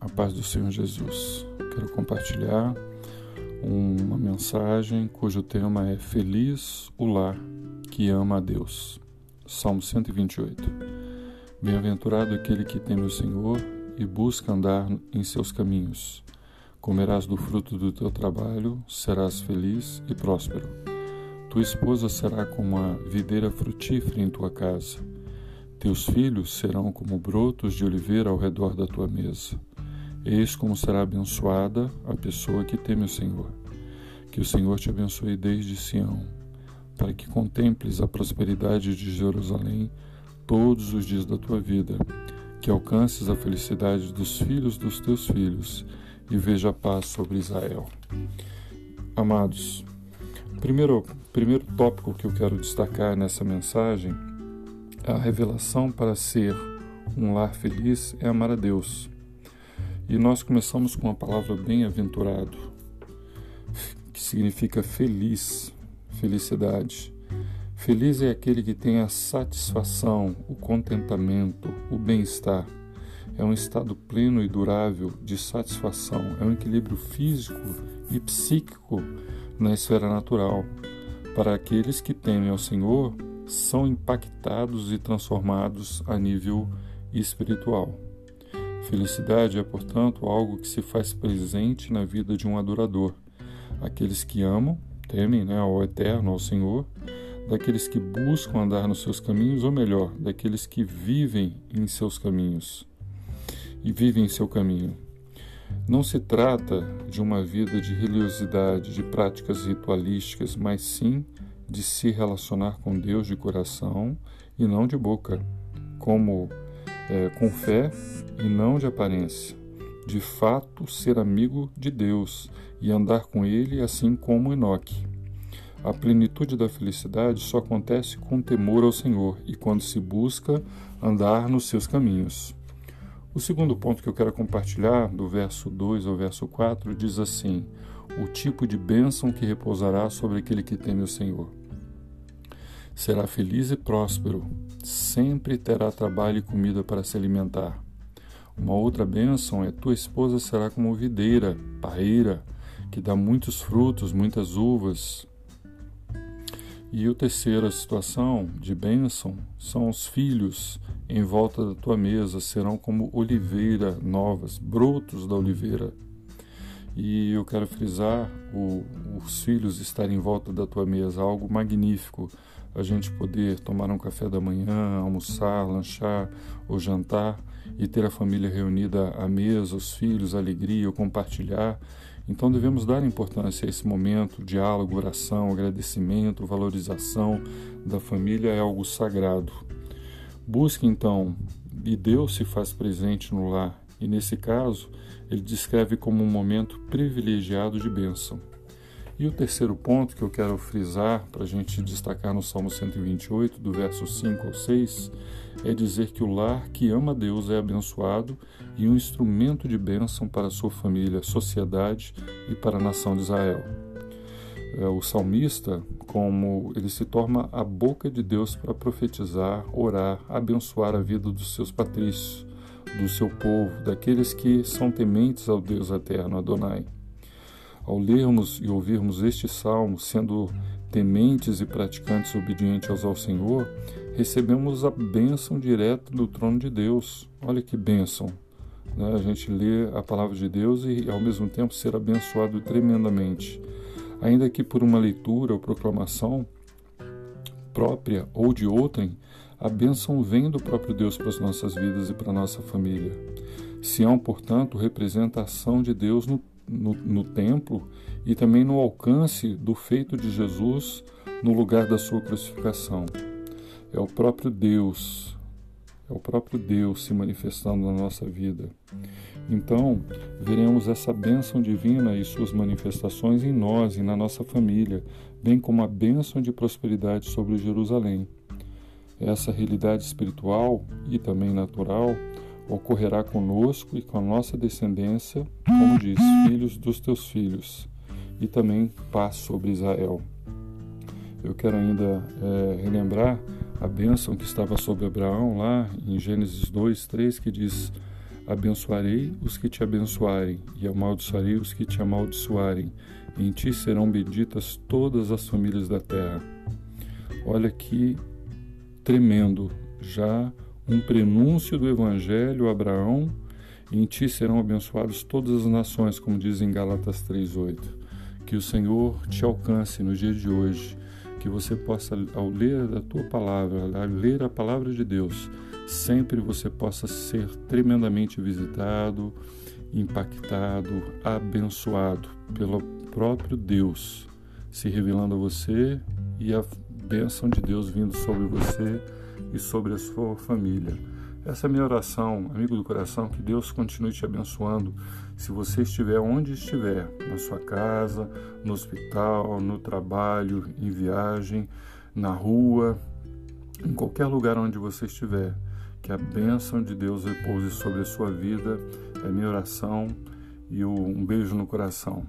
a paz do Senhor Jesus. Quero compartilhar uma mensagem cujo tema é Feliz o lar que ama a Deus. Salmo 128. Bem-aventurado aquele que teme o Senhor e busca andar em seus caminhos. Comerás do fruto do teu trabalho, serás feliz e próspero. Tua esposa será como a videira frutífera em tua casa teus filhos serão como brotos de oliveira ao redor da tua mesa. Eis como será abençoada a pessoa que teme o Senhor. Que o Senhor te abençoe desde Sião, para que contemples a prosperidade de Jerusalém todos os dias da tua vida, que alcances a felicidade dos filhos dos teus filhos e veja a paz sobre Israel. Amados, primeiro, primeiro tópico que eu quero destacar nessa mensagem a revelação para ser um lar feliz é amar a Deus. E nós começamos com a palavra bem-aventurado, que significa feliz, felicidade. Feliz é aquele que tem a satisfação, o contentamento, o bem-estar. É um estado pleno e durável de satisfação, é um equilíbrio físico e psíquico na esfera natural. Para aqueles que temem ao Senhor, são impactados e transformados a nível espiritual. Felicidade é, portanto, algo que se faz presente na vida de um adorador. Aqueles que amam, temem né, ao Eterno, ao Senhor, daqueles que buscam andar nos seus caminhos, ou melhor, daqueles que vivem em seus caminhos e vivem em seu caminho. Não se trata de uma vida de religiosidade, de práticas ritualísticas, mas sim de se relacionar com Deus de coração e não de boca, como é, com fé e não de aparência. De fato, ser amigo de Deus e andar com Ele, assim como Enoque. A plenitude da felicidade só acontece com temor ao Senhor e quando se busca andar nos seus caminhos. O segundo ponto que eu quero compartilhar, do verso 2 ao verso 4, diz assim: O tipo de bênção que repousará sobre aquele que teme o Senhor. Será feliz e próspero, sempre terá trabalho e comida para se alimentar. Uma outra bênção é tua esposa será como videira, parreira, que dá muitos frutos, muitas uvas. E a terceira situação de bênção são os filhos em volta da tua mesa, serão como oliveira novas, brotos da oliveira. E eu quero frisar o, os filhos estarem em volta da tua mesa, algo magnífico a gente poder tomar um café da manhã, almoçar, lanchar ou jantar e ter a família reunida à mesa, os filhos, alegria, compartilhar. Então devemos dar importância a esse momento, diálogo, oração, agradecimento, valorização da família é algo sagrado. Busque então, e Deus se faz presente no lar, e nesse caso, ele descreve como um momento privilegiado de bênção. E o terceiro ponto que eu quero frisar para a gente destacar no Salmo 128, do verso 5 ao 6, é dizer que o lar que ama Deus é abençoado e um instrumento de bênção para sua família, sociedade e para a nação de Israel. É, o salmista, como ele se torna a boca de Deus para profetizar, orar, abençoar a vida dos seus patrícios, do seu povo, daqueles que são tementes ao Deus eterno, Adonai. Ao lermos e ouvirmos este salmo, sendo tementes e praticantes obedientes ao Senhor, recebemos a bênção direta do trono de Deus. Olha que bênção! Né? A gente lê a palavra de Deus e, ao mesmo tempo, ser abençoado tremendamente. Ainda que por uma leitura ou proclamação própria ou de outrem, a bênção vem do próprio Deus para as nossas vidas e para a nossa família. Sião, portanto, representa a ação de Deus no no, no templo e também no alcance do feito de Jesus no lugar da sua crucificação. É o próprio Deus, é o próprio Deus se manifestando na nossa vida. Então, veremos essa bênção divina e suas manifestações em nós e na nossa família, bem como a bênção de prosperidade sobre Jerusalém. Essa realidade espiritual e também natural ocorrerá conosco e com a nossa descendência, como diz, filhos dos teus filhos, e também paz sobre Israel. Eu quero ainda é, relembrar a bênção que estava sobre Abraão lá em Gênesis 2, 3, que diz: Abençoarei os que te abençoarem, e amaldiçoarei os que te amaldiçoarem. Em ti serão benditas todas as famílias da terra. Olha que tremendo, já um prenúncio do Evangelho, Abraão, em ti serão abençoadas todas as nações, como diz em Gálatas 3,8. Que o Senhor te alcance no dia de hoje, que você possa, ao ler a tua palavra, ao ler a palavra de Deus, sempre você possa ser tremendamente visitado, impactado, abençoado pelo próprio Deus se revelando a você e a bênção de Deus vindo sobre você e sobre a sua família. Essa é a minha oração, amigo do coração, que Deus continue te abençoando. Se você estiver onde estiver, na sua casa, no hospital, no trabalho, em viagem, na rua, em qualquer lugar onde você estiver, que a bênção de Deus repouse sobre a sua vida. É minha oração e um beijo no coração.